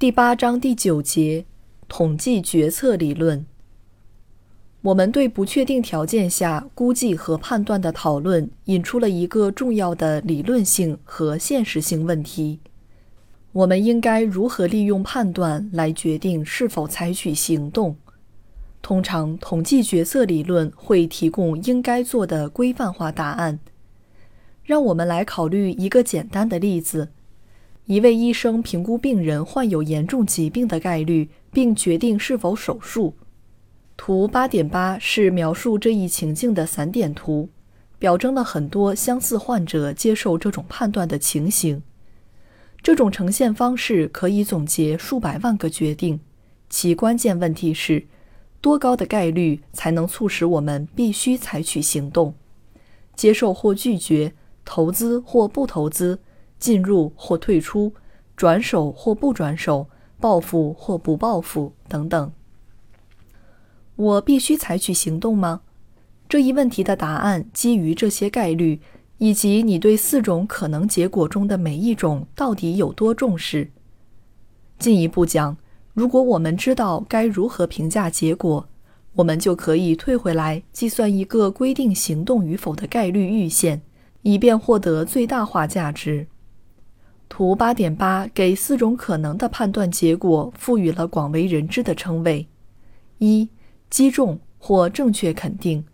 第八章第九节：统计决策理论。我们对不确定条件下估计和判断的讨论，引出了一个重要的理论性和现实性问题：我们应该如何利用判断来决定是否采取行动？通常，统计决策理论会提供应该做的规范化答案。让我们来考虑一个简单的例子。一位医生评估病人患有严重疾病的概率，并决定是否手术。图八点八是描述这一情境的散点图，表征了很多相似患者接受这种判断的情形。这种呈现方式可以总结数百万个决定，其关键问题是：多高的概率才能促使我们必须采取行动？接受或拒绝，投资或不投资？进入或退出，转手或不转手，报复或不报复等等。我必须采取行动吗？这一问题的答案基于这些概率，以及你对四种可能结果中的每一种到底有多重视。进一步讲，如果我们知道该如何评价结果，我们就可以退回来计算一个规定行动与否的概率阈限，以便获得最大化价值。图八点八给四种可能的判断结果赋予了广为人知的称谓：一、击中或正确肯定，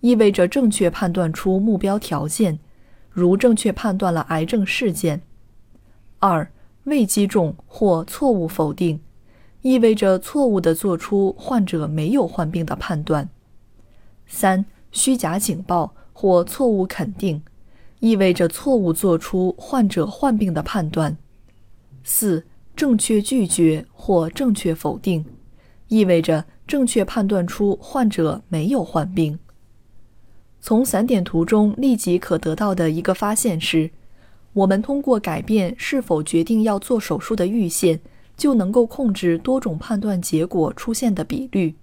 意味着正确判断出目标条件，如正确判断了癌症事件；二、未击中或错误否定，意味着错误地做出患者没有患病的判断；三、虚假警报或错误肯定。意味着错误做出患者患病的判断。四、正确拒绝或正确否定，意味着正确判断出患者没有患病。从散点图中立即可得到的一个发现是，我们通过改变是否决定要做手术的预线，就能够控制多种判断结果出现的比率。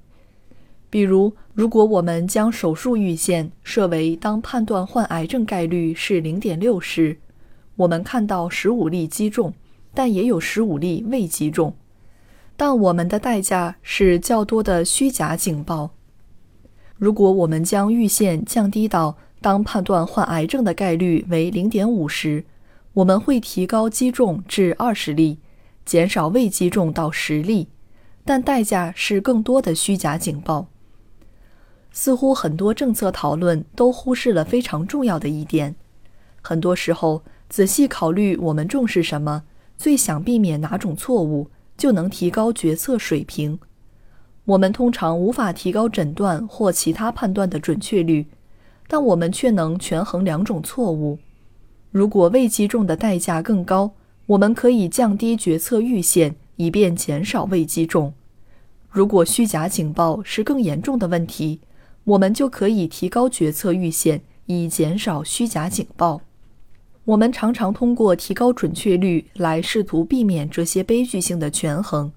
比如，如果我们将手术预线设为当判断患癌症概率是零点六时，我们看到十五例击中，但也有十五例未击中。但我们的代价是较多的虚假警报。如果我们将预线降低到当判断患癌症的概率为零点五时，我们会提高击中至二十例，减少未击中到十例，但代价是更多的虚假警报。似乎很多政策讨论都忽视了非常重要的一点。很多时候，仔细考虑我们重视什么，最想避免哪种错误，就能提高决策水平。我们通常无法提高诊断或其他判断的准确率，但我们却能权衡两种错误。如果未击中的代价更高，我们可以降低决策预线，以便减少未击中。如果虚假警报是更严重的问题，我们就可以提高决策预线，以减少虚假警报。我们常常通过提高准确率来试图避免这些悲剧性的权衡，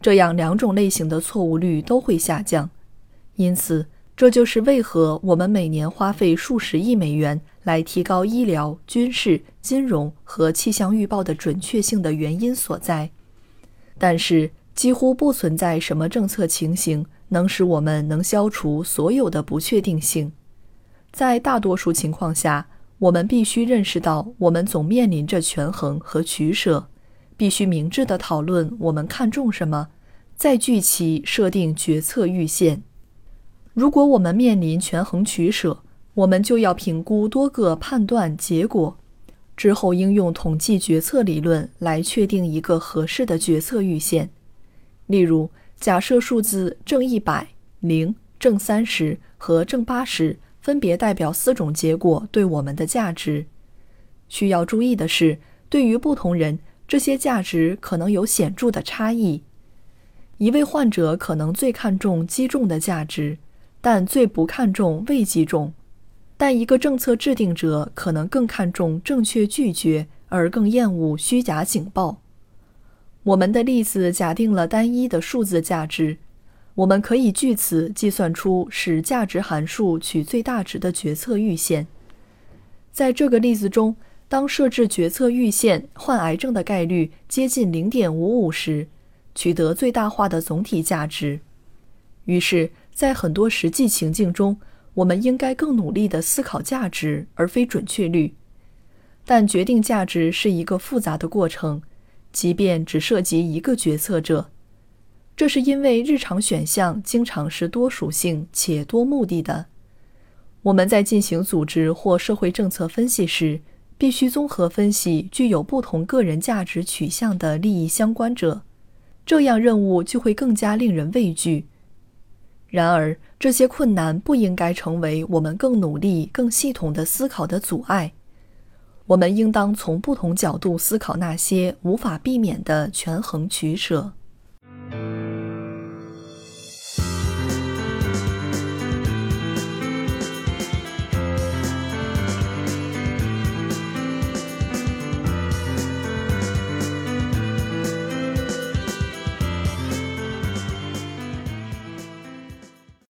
这样两种类型的错误率都会下降。因此，这就是为何我们每年花费数十亿美元来提高医疗、军事、金融和气象预报的准确性的原因所在。但是，几乎不存在什么政策情形。能使我们能消除所有的不确定性。在大多数情况下，我们必须认识到，我们总面临着权衡和取舍，必须明智地讨论我们看重什么，再据其设定决策预线。如果我们面临权衡取舍，我们就要评估多个判断结果，之后应用统计决策理论来确定一个合适的决策预线。例如。假设数字正一百、零、正三十和正八十分别代表四种结果对我们的价值。需要注意的是，对于不同人，这些价值可能有显著的差异。一位患者可能最看重击中的价值，但最不看重未击中；但一个政策制定者可能更看重正确拒绝，而更厌恶虚假警报。我们的例子假定了单一的数字价值，我们可以据此计算出使价值函数取最大值的决策阈限。在这个例子中，当设置决策阈限患癌症的概率接近零点五五时。取得最大化的总体价值。于是，在很多实际情境中，我们应该更努力地思考价值，而非准确率。但决定价值是一个复杂的过程，即便只涉及一个决策者。这是因为日常选项经常是多属性且多目的的。我们在进行组织或社会政策分析时，必须综合分析具有不同个人价值取向的利益相关者。这样任务就会更加令人畏惧。然而，这些困难不应该成为我们更努力、更系统的思考的阻碍。我们应当从不同角度思考那些无法避免的权衡取舍。